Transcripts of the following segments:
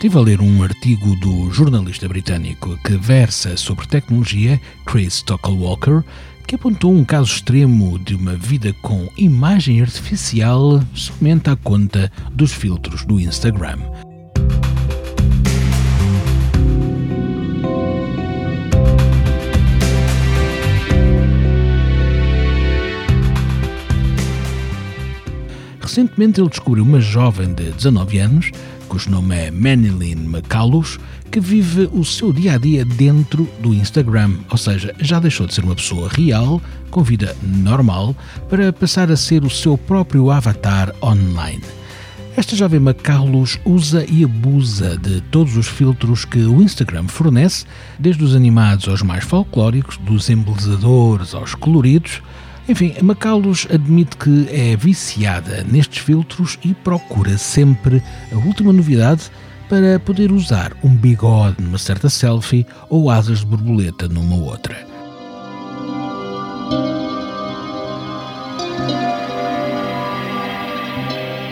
Estive a ler um artigo do jornalista britânico que versa sobre tecnologia, Chris Stocklewalker, que apontou um caso extremo de uma vida com imagem artificial somente à conta dos filtros do Instagram. Recentemente ele descobriu uma jovem de 19 anos, cujo nome é Manilyn McCallus, que vive o seu dia a dia dentro do Instagram, ou seja, já deixou de ser uma pessoa real, com vida normal, para passar a ser o seu próprio avatar online. Esta jovem McCallus usa e abusa de todos os filtros que o Instagram fornece, desde os animados aos mais folclóricos, dos embelezadores aos coloridos, enfim, a Macalus admite que é viciada nestes filtros e procura sempre a última novidade para poder usar um bigode numa certa selfie ou asas de borboleta numa outra.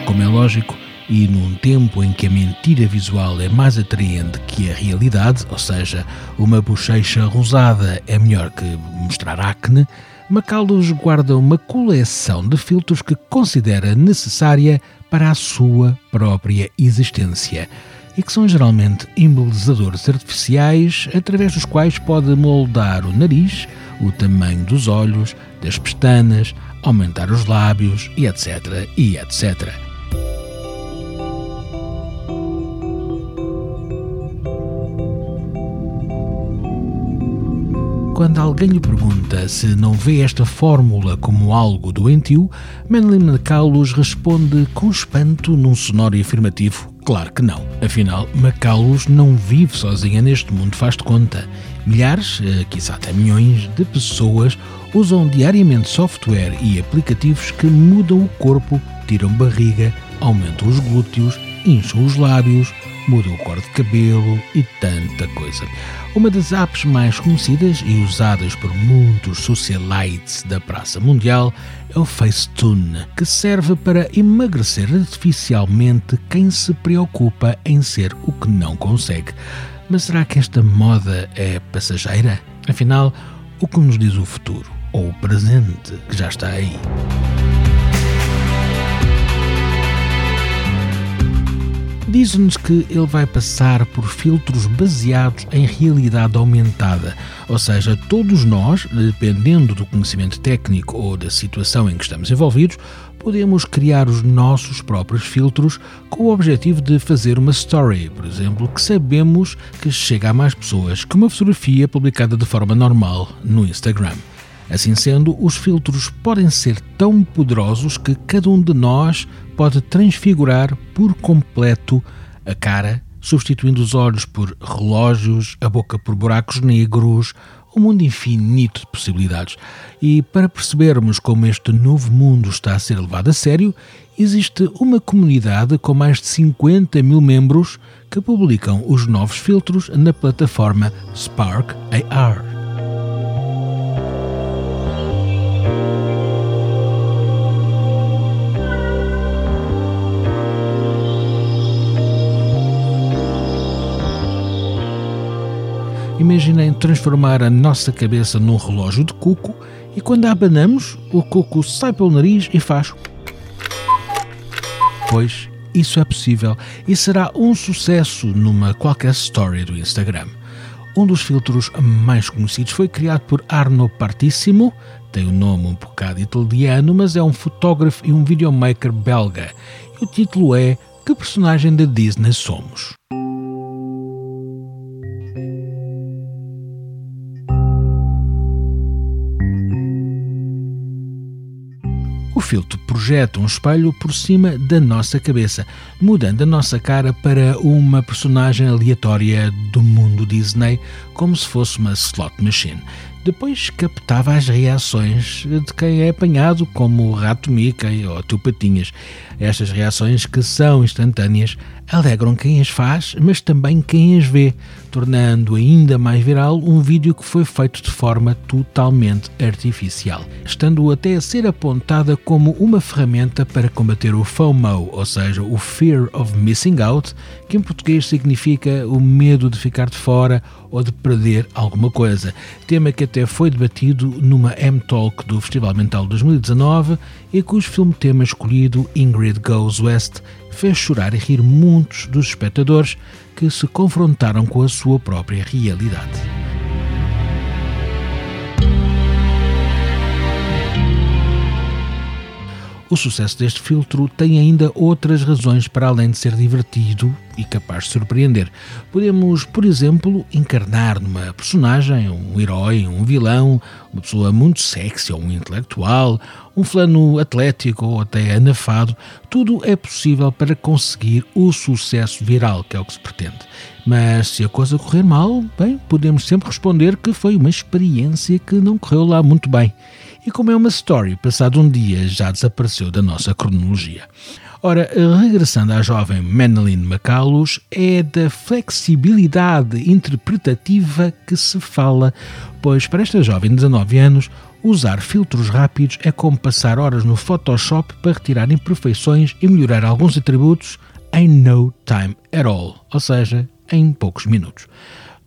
Como é lógico, e num tempo em que a mentira visual é mais atraente que a realidade, ou seja, uma bochecha rosada é melhor que mostrar acne, Macaldos guarda uma coleção de filtros que considera necessária para a sua própria existência e que são geralmente embelezadores artificiais através dos quais pode moldar o nariz, o tamanho dos olhos, das pestanas, aumentar os lábios e etc. e etc. Quando alguém lhe pergunta se não vê esta fórmula como algo doentio, Madeline McCallus responde com espanto num sonoro e afirmativo Claro que não. Afinal, Macalus não vive sozinha neste mundo, faz de conta. Milhares, eh, quizá até milhões, de pessoas usam diariamente software e aplicativos que mudam o corpo, tiram barriga, aumentam os glúteos, incham os lábios, mudam o cor de cabelo e tanta coisa. Uma das apps mais conhecidas e usadas por muitos socialites da praça mundial é o Facetune, que serve para emagrecer artificialmente quem se preocupa em ser o que não consegue. Mas será que esta moda é passageira? Afinal, o que nos diz o futuro ou o presente que já está aí? Diz-nos que ele vai passar por filtros baseados em realidade aumentada, ou seja, todos nós, dependendo do conhecimento técnico ou da situação em que estamos envolvidos, podemos criar os nossos próprios filtros com o objetivo de fazer uma story, por exemplo, que sabemos que chega a mais pessoas que uma fotografia publicada de forma normal no Instagram. Assim sendo, os filtros podem ser tão poderosos que cada um de nós pode transfigurar por completo a cara, substituindo os olhos por relógios, a boca por buracos negros, um mundo infinito de possibilidades. E para percebermos como este novo mundo está a ser levado a sério, existe uma comunidade com mais de 50 mil membros que publicam os novos filtros na plataforma Spark AR. Imaginem transformar a nossa cabeça num relógio de cuco e quando a abanamos, o cuco sai pelo nariz e faz. Pois isso é possível e será um sucesso numa qualquer story do Instagram. Um dos filtros mais conhecidos foi criado por Arno Partissimo, tem o um nome um bocado italiano, mas é um fotógrafo e um videomaker belga. E o título é Que personagem da Disney somos? Filtro projeta um espelho por cima da nossa cabeça, mudando a nossa cara para uma personagem aleatória do mundo Disney, como se fosse uma slot machine. Depois captava as reações de quem é apanhado, como o rato Mickey ou tu Patinhas. Estas reações, que são instantâneas, alegram quem as faz, mas também quem as vê, tornando ainda mais viral um vídeo que foi feito de forma totalmente artificial, estando até a ser apontada como uma ferramenta para combater o FOMO, ou seja, o Fear of Missing Out, que em português significa o medo de ficar de fora ou de perder alguma coisa. Tema que até foi debatido numa M-Talk do Festival Mental 2019 e cujo filme tema escolhido, Ingrid Goes West, fez chorar e rir muitos dos espectadores que se confrontaram com a sua própria realidade. O sucesso deste filtro tem ainda outras razões para além de ser divertido e capaz de surpreender. Podemos, por exemplo, encarnar numa personagem um herói, um vilão, uma pessoa muito sexy ou um intelectual, um fulano atlético ou até anafado. Tudo é possível para conseguir o sucesso viral, que é o que se pretende. Mas se a coisa correr mal, bem, podemos sempre responder que foi uma experiência que não correu lá muito bem e como é uma story, passado um dia já desapareceu da nossa cronologia. Ora, regressando à jovem Madeline McCallus, é da flexibilidade interpretativa que se fala, pois para esta jovem de 19 anos, usar filtros rápidos é como passar horas no Photoshop para retirar imperfeições e melhorar alguns atributos em no time at all, ou seja, em poucos minutos.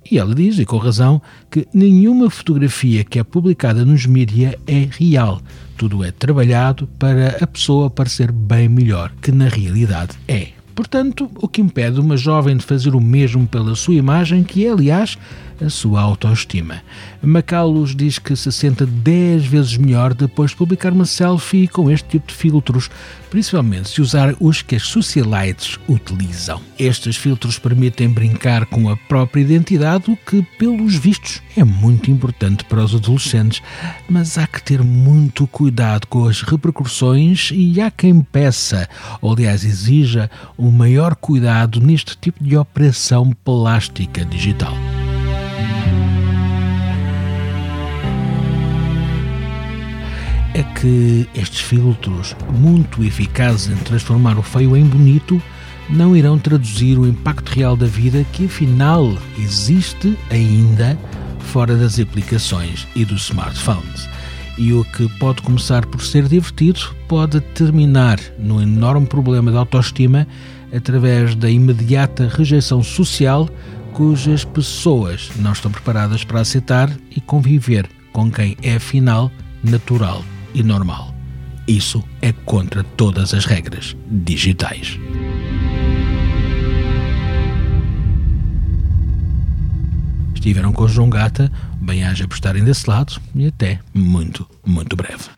E ela diz, e com razão, que nenhuma fotografia que é publicada nos mídia é real. Tudo é trabalhado para a pessoa parecer bem melhor que na realidade é. Portanto, o que impede uma jovem de fazer o mesmo pela sua imagem, que é, aliás, a sua autoestima. Macalus diz que se sente 10 vezes melhor depois de publicar uma selfie com este tipo de filtros, principalmente se usar os que as socialites utilizam. Estes filtros permitem brincar com a própria identidade, o que, pelos vistos, é muito importante para os adolescentes, mas há que ter muito cuidado com as repercussões e há quem peça, ou aliás exija, um maior cuidado neste tipo de operação plástica digital. é que estes filtros, muito eficazes em transformar o feio em bonito, não irão traduzir o impacto real da vida que afinal existe ainda fora das aplicações e dos smartphones. E o que pode começar por ser divertido pode terminar num enorme problema de autoestima através da imediata rejeição social cujas pessoas não estão preparadas para aceitar e conviver com quem é afinal natural e normal. Isso é contra todas as regras digitais. Estiveram com João Gata, bem haja por estarem desse lado e até muito, muito breve.